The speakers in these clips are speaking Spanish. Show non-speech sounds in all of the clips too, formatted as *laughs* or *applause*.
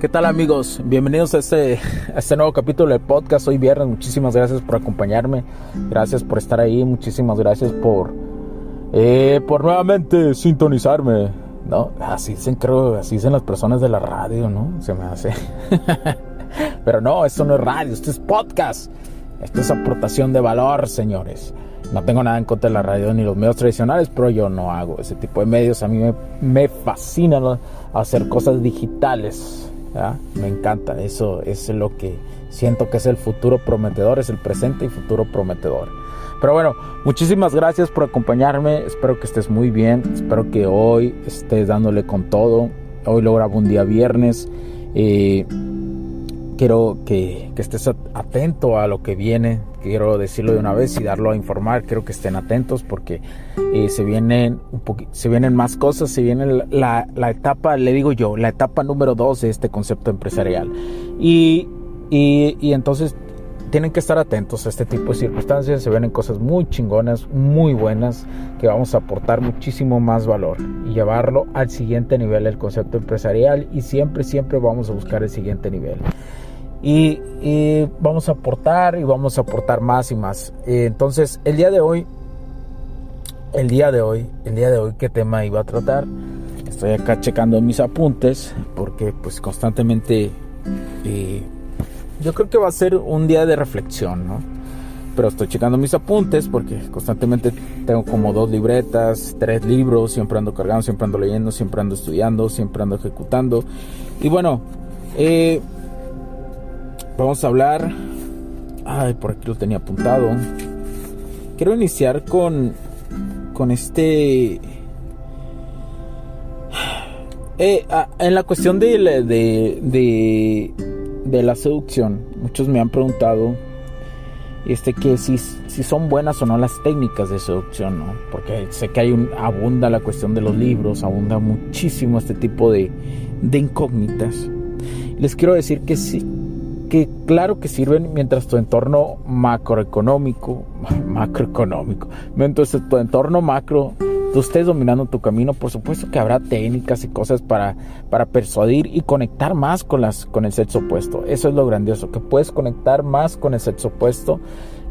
¿Qué tal amigos? Bienvenidos a este, este nuevo capítulo del podcast. Hoy viernes, muchísimas gracias por acompañarme. Gracias por estar ahí. Muchísimas gracias por, eh, por nuevamente sintonizarme. ¿No? Así dicen, creo, así dicen las personas de la radio, ¿no? Se me hace. *laughs* Pero no, esto no es radio, esto es podcast. Esto es aportación de valor, señores. No tengo nada en contra de la radio ni los medios tradicionales, pero yo no hago ese tipo de medios. A mí me, me fascina hacer cosas digitales me encanta, eso es lo que siento que es el futuro prometedor, es el presente y futuro prometedor. Pero bueno, muchísimas gracias por acompañarme, espero que estés muy bien, espero que hoy estés dándole con todo. Hoy lo grabo un día viernes. Eh, quiero que, estés atento a lo que viene. Quiero decirlo de una vez y darlo a informar. Quiero que estén atentos porque eh, se, vienen un se vienen más cosas. Se viene la, etapa, le digo yo, la etapa número dos de este concepto empresarial. Y, y, entonces tienen que estar atentos a este tipo de circunstancias. Se vienen cosas muy chingonas, muy buenas, que vamos a aportar muchísimo más valor y llevarlo al siguiente nivel del concepto empresarial. Y siempre, siempre vamos a buscar el siguiente nivel. Y, vamos a aportar y vamos a aportar más y más. Eh, entonces, el día de hoy, el día de hoy, el día de hoy, ¿qué tema iba a tratar? Estoy acá checando mis apuntes porque pues constantemente eh, yo creo que va a ser un día de reflexión, ¿no? Pero estoy checando mis apuntes porque constantemente tengo como dos libretas, tres libros, siempre ando cargando, siempre ando leyendo, siempre ando estudiando, siempre ando ejecutando. Y bueno, eh, Vamos a hablar. Ay, por aquí lo tenía apuntado. Quiero iniciar con. Con este. Eh, ah, en la cuestión de, de, de, la seducción, muchos me han preguntado este que si, si son buenas o no las técnicas de seducción, ¿no? Porque sé que hay un, abunda la cuestión de los libros, abunda muchísimo este tipo de, de incógnitas. Les quiero decir que sí, que claro que sirven mientras tu entorno macroeconómico, *laughs* macroeconómico, mientras tu entorno macro, tú estés dominando tu camino, por supuesto que habrá técnicas y cosas para, para persuadir y conectar más con, las, con el sexo opuesto. Eso es lo grandioso, que puedes conectar más con el sexo opuesto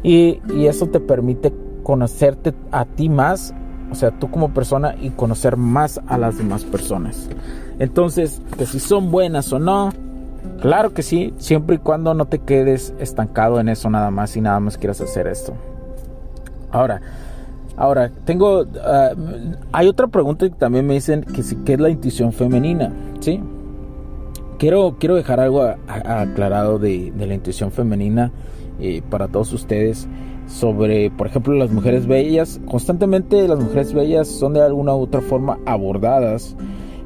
y, y eso te permite conocerte a ti más, o sea, tú como persona y conocer más a las demás personas. Entonces, que si son buenas o no, Claro que sí, siempre y cuando no te quedes estancado en eso nada más y nada más quieras hacer esto. Ahora, ahora tengo, ah, hay otra pregunta que también me dicen que sí, ¿qué es la intuición femenina? Sí. Quiero, quiero dejar algo aclarado de, la intuición femenina eh, para todos ustedes sobre, por ejemplo, las mujeres bellas. Constantemente las mujeres bellas son de alguna u otra forma abordadas,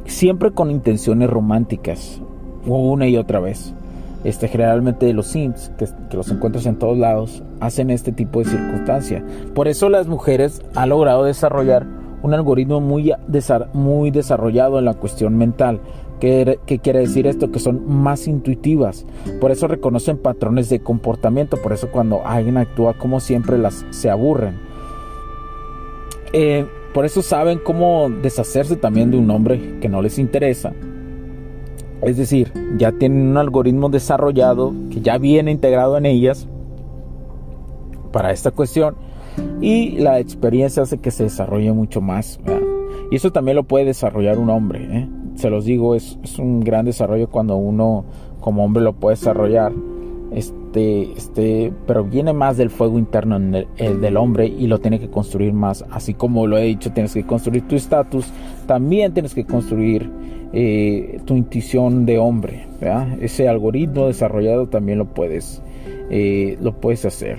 siempre con intenciones románticas una y otra vez. Este, generalmente los sims, que, los encuentras en todos lados, hacen este tipo de circunstancia. Por eso las mujeres han logrado desarrollar un algoritmo muy, muy desarrollado en la cuestión mental. ¿Qué, quiere decir esto? Que son más intuitivas. Por eso reconocen patrones de comportamiento. Por eso cuando alguien actúa como siempre las se aburren. Eh, por eso saben cómo deshacerse también de un hombre que no les interesa es decir, ya tienen un algoritmo desarrollado que ya viene integrado en ellas para esta cuestión y la experiencia hace que se desarrolle mucho más. Y eso también lo puede desarrollar un hombre. ¿eh? Se los digo, es, un gran desarrollo cuando uno como hombre lo puede desarrollar. Este, este, pero viene más del fuego interno el, del hombre y lo tiene que construir más. Así como lo he dicho, tienes que construir tu estatus, también tienes que construir eh, tu intuición de hombre. Ese algoritmo desarrollado también lo puedes, eh, lo puedes hacer.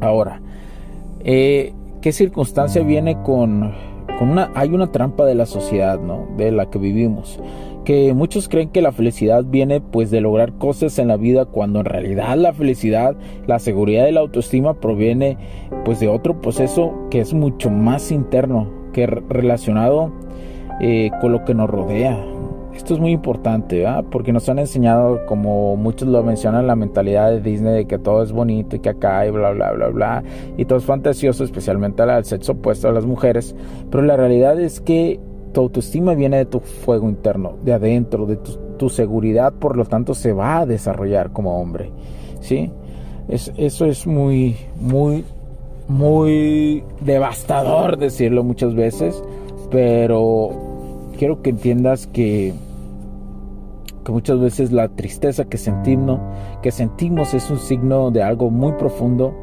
Ahora, eh, ¿qué circunstancia viene con, con una... Hay una trampa de la sociedad, ¿no? De la que vivimos. Que muchos creen que la felicidad viene pues de lograr cosas en la vida cuando en realidad la felicidad, la seguridad y la autoestima proviene pues de otro proceso que es mucho más interno, que relacionado eh, con lo que nos rodea, esto es muy importante, porque nos han enseñado, como muchos lo mencionan, la mentalidad de Disney de que todo es bonito y que acá y bla, bla, bla, bla, y todo es fantasioso, especialmente al sexo opuesto a las mujeres. Pero la realidad es que tu autoestima viene de tu fuego interno, de adentro, de tu, seguridad, por lo tanto se va a desarrollar como hombre. ¿sí? Es, eso es muy, muy, muy devastador decirlo muchas veces, pero quiero que entiendas que que muchas veces la tristeza que sentimos, que sentimos es un signo de algo muy profundo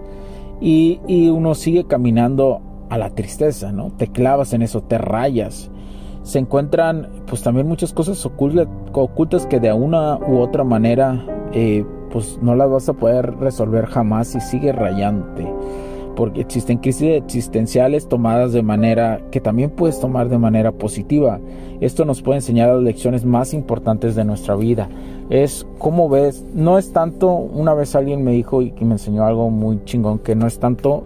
y, uno sigue caminando a la tristeza, ¿no? Te clavas en eso, te rayas. Se encuentran pues también muchas cosas ocultas, que de una u otra manera eh, pues no las vas a poder resolver jamás y sigue rayándote porque existen crisis existenciales tomadas de manera que también puedes tomar de manera positiva. Esto nos puede enseñar las lecciones más importantes de nuestra vida. Es como ves, no es tanto, una vez alguien me dijo y me enseñó algo muy chingón, que no es tanto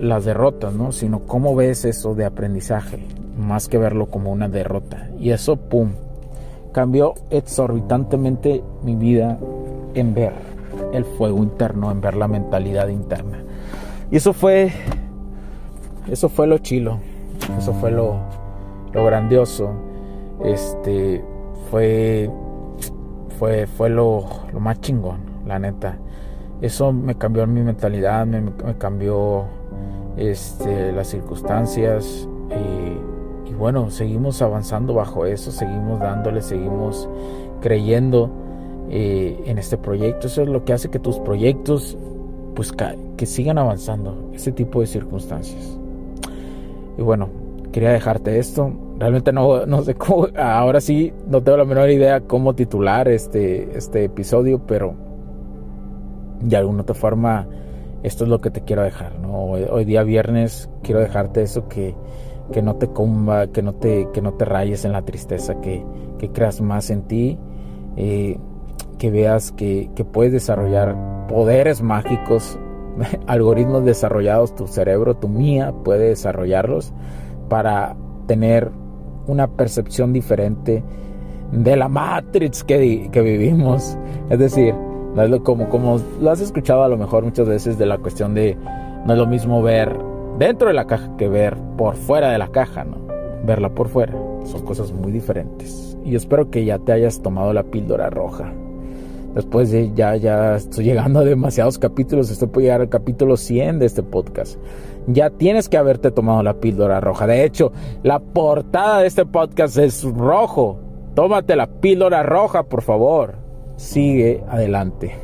las derrotas, ¿no? sino cómo ves eso de aprendizaje, más que verlo como una derrota. Y eso, ¡pum!, cambió exorbitantemente mi vida en ver el fuego interno, en ver la mentalidad interna. Y eso fue, eso fue lo chilo, eso fue lo, lo grandioso, este, fue, fue, fue lo, lo, más chingón, la neta. Eso me cambió mi mentalidad, me, cambió este, las circunstancias y, y bueno, seguimos avanzando bajo eso, seguimos dándole, seguimos creyendo eh, en este proyecto. Eso es lo que hace que tus proyectos pues que sigan avanzando ese tipo de circunstancias. Y bueno, quería dejarte esto. Realmente no, no sé cómo, ahora sí no tengo la menor idea cómo titular este, este episodio, pero de alguna otra forma esto es lo que te quiero dejar. ¿no? Hoy, día viernes quiero dejarte eso que, que no te comba, que no te, que no te rayes en la tristeza, que, que creas más en ti. Eh, que veas que, puedes desarrollar poderes mágicos, *laughs* algoritmos desarrollados, tu cerebro, tu mía puede desarrollarlos para tener una percepción diferente de la Matrix que, que vivimos. Es decir, como, como lo has escuchado a lo mejor muchas veces de la cuestión de no es lo mismo ver dentro de la caja que ver por fuera de la caja, ¿no? Verla por fuera. Son cosas muy diferentes. Y espero que ya te hayas tomado la píldora roja. Después de ya, ya estoy llegando a demasiados capítulos, estoy por llegar al capítulo 100 de este podcast. Ya tienes que haberte tomado la píldora roja. De hecho, la portada de este podcast es rojo. Tómate la píldora roja, por favor. Sigue adelante.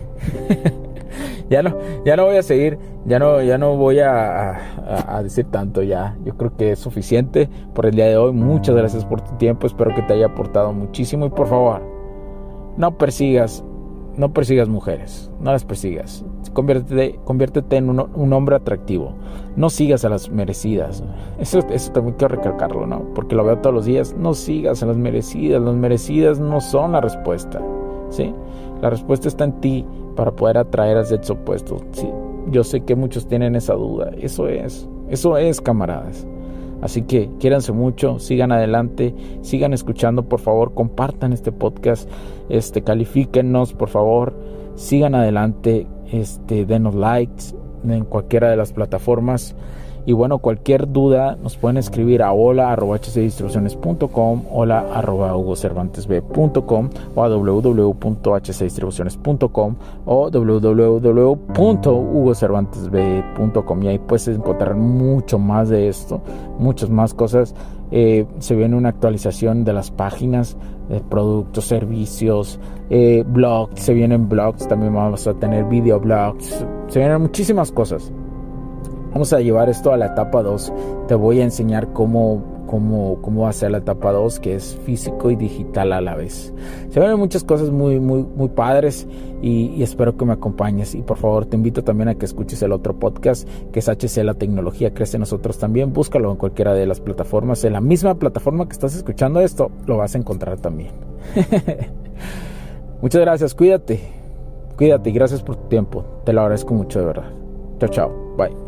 *laughs* ya no, ya no voy a seguir, ya no, ya no voy a, a, decir tanto ya. Yo creo que es suficiente por el día de hoy. Muchas gracias por tu tiempo. Espero que te haya aportado muchísimo. Y por favor, no persigas, no persigas mujeres. No las persigas. Conviértete, conviértete en un, hombre atractivo. No sigas a las merecidas. Eso, también quiero recalcarlo, ¿no? Porque lo veo todos los días. No sigas a las merecidas. Las merecidas no son la respuesta. ¿Sí? La respuesta está en ti para poder atraer al sexo opuesto. Sí, yo sé que muchos tienen esa duda. Eso es, eso es, camaradas. Así que quiéranse mucho, sigan adelante, sigan escuchando, por favor, compartan este podcast, este, califíquennos, por favor, sigan adelante, este, denos likes en cualquiera de las plataformas. Y bueno, cualquier duda nos pueden escribir a hola arroba hcdistribuciones.com, hola arroba hugocervantesb.com o a www.hcdistribuciones.com o www.hugocervantesb.com y ahí puedes encontrar mucho más de esto, muchas más cosas. Eh, se viene una actualización de las páginas de productos, servicios, eh, blogs, se vienen blogs, también vamos a tener videoblogs, se vienen muchísimas cosas. Vamos a llevar esto a la etapa 2. Te voy a enseñar cómo, cómo, cómo va a ser la etapa 2, que es físico y digital a la vez. Se ven muchas cosas muy, muy, muy padres y, espero que me acompañes. Y por favor, te invito también a que escuches el otro podcast, que es HC La Tecnología Crece Nosotros también. Búscalo en cualquiera de las plataformas. En la misma plataforma que estás escuchando esto, lo vas a encontrar también. *laughs* Muchas gracias, cuídate. Cuídate y gracias por tu tiempo. Te lo agradezco mucho de verdad. Chao, chao. Bye.